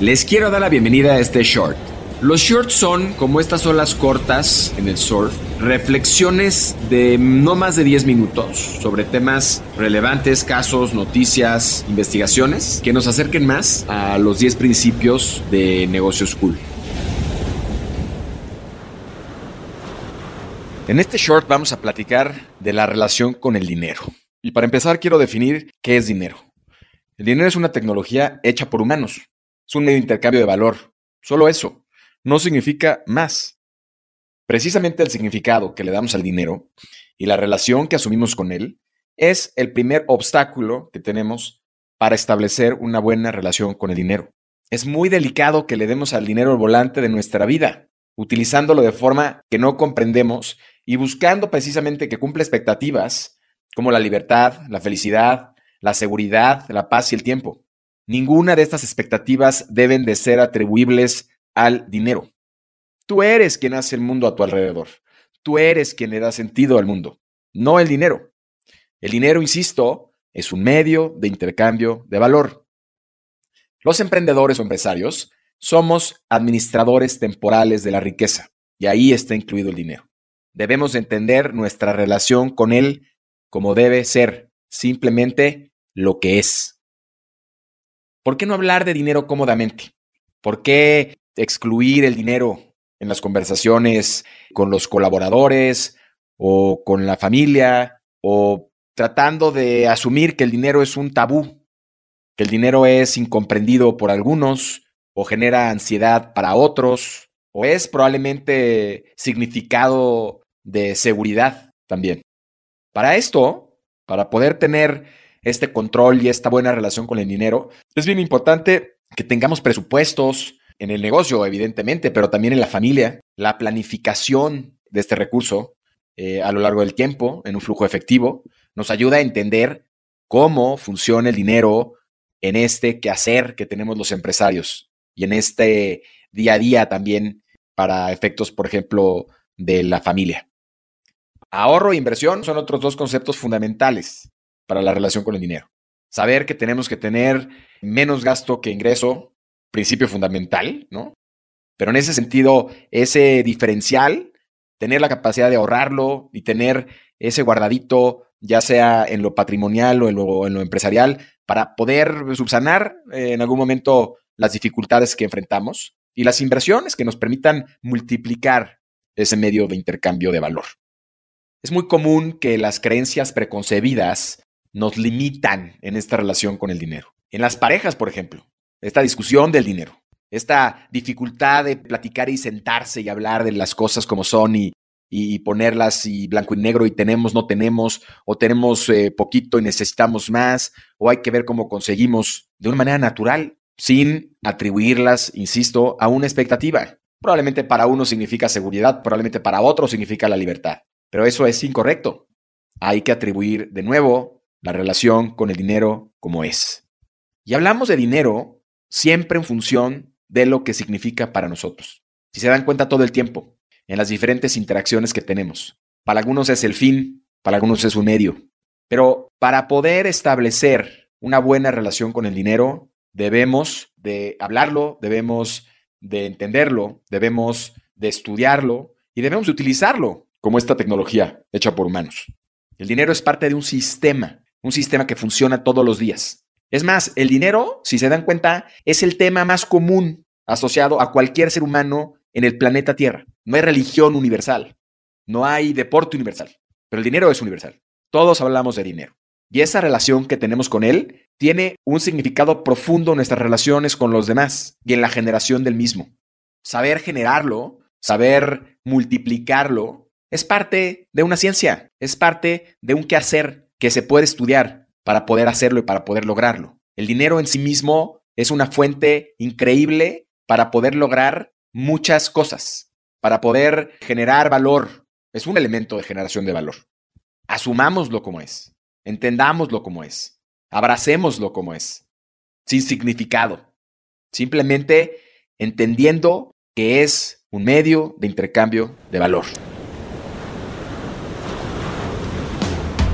Les quiero dar la bienvenida a este short. Los shorts son, como estas olas cortas en el surf, reflexiones de no más de 10 minutos sobre temas relevantes, casos, noticias, investigaciones que nos acerquen más a los 10 principios de negocios cool. En este short vamos a platicar de la relación con el dinero. Y para empezar quiero definir qué es dinero. El dinero es una tecnología hecha por humanos es un medio de intercambio de valor. Solo eso. No significa más. Precisamente el significado que le damos al dinero y la relación que asumimos con él es el primer obstáculo que tenemos para establecer una buena relación con el dinero. Es muy delicado que le demos al dinero el volante de nuestra vida, utilizándolo de forma que no comprendemos y buscando precisamente que cumpla expectativas como la libertad, la felicidad, la seguridad, la paz y el tiempo. Ninguna de estas expectativas deben de ser atribuibles al dinero. Tú eres quien hace el mundo a tu alrededor. Tú eres quien le da sentido al mundo, no el dinero. El dinero, insisto, es un medio de intercambio de valor. Los emprendedores o empresarios somos administradores temporales de la riqueza y ahí está incluido el dinero. Debemos entender nuestra relación con él como debe ser, simplemente lo que es. ¿Por qué no hablar de dinero cómodamente? ¿Por qué excluir el dinero en las conversaciones con los colaboradores o con la familia o tratando de asumir que el dinero es un tabú, que el dinero es incomprendido por algunos o genera ansiedad para otros o es probablemente significado de seguridad también. Para esto, para poder tener este control y esta buena relación con el dinero, es bien importante que tengamos presupuestos en el negocio, evidentemente, pero también en la familia, la planificación de este recurso eh, a lo largo del tiempo en un flujo efectivo, nos ayuda a entender cómo funciona el dinero en este quehacer que tenemos los empresarios y en este día a día también para efectos, por ejemplo, de la familia. Ahorro e inversión son otros dos conceptos fundamentales para la relación con el dinero. Saber que tenemos que tener menos gasto que ingreso, principio fundamental, ¿no? Pero en ese sentido, ese diferencial, tener la capacidad de ahorrarlo y tener ese guardadito, ya sea en lo patrimonial o en lo, empresarial, para poder subsanar eh, en algún momento las dificultades que enfrentamos y las inversiones que nos permitan multiplicar ese medio de intercambio de valor. Es muy común que las creencias preconcebidas nos limitan en esta relación con el dinero. En las parejas, por ejemplo, esta discusión del dinero, esta dificultad de platicar y sentarse y hablar de las cosas como son y, ponerlas y blanco y negro y tenemos, no tenemos, o tenemos eh, poquito y necesitamos más, o hay que ver cómo conseguimos de una manera natural, sin atribuirlas, insisto, a una expectativa. Probablemente para uno significa seguridad, probablemente para otro significa la libertad, pero eso es incorrecto. Hay que atribuir de nuevo la relación con el dinero como es. Y hablamos de dinero siempre en función de lo que significa para nosotros. Si se dan cuenta todo el tiempo, en las diferentes interacciones que tenemos. Para algunos es el fin, para algunos es un medio. Pero para poder establecer una buena relación con el dinero, debemos de hablarlo, debemos de entenderlo, debemos de estudiarlo y debemos de utilizarlo como esta tecnología hecha por humanos. El dinero es parte de un sistema un sistema que funciona todos los días. Es más, el dinero, si se dan cuenta, es el tema más común asociado a cualquier ser humano en el planeta Tierra. No hay religión universal, no hay deporte universal, pero el dinero es universal. Todos hablamos de dinero. Y esa relación que tenemos con él tiene un significado profundo en nuestras relaciones con los demás y en la generación del mismo. Saber generarlo, saber multiplicarlo, es parte de una ciencia, es parte de un quehacer que se puede estudiar para poder hacerlo y para poder lograrlo. El dinero en sí mismo es una fuente increíble para poder lograr muchas cosas, para poder generar valor. Es un elemento de generación de valor. Asumámoslo como es, entendámoslo como es, abracémoslo como es, sin significado, simplemente entendiendo que es un medio de intercambio de valor.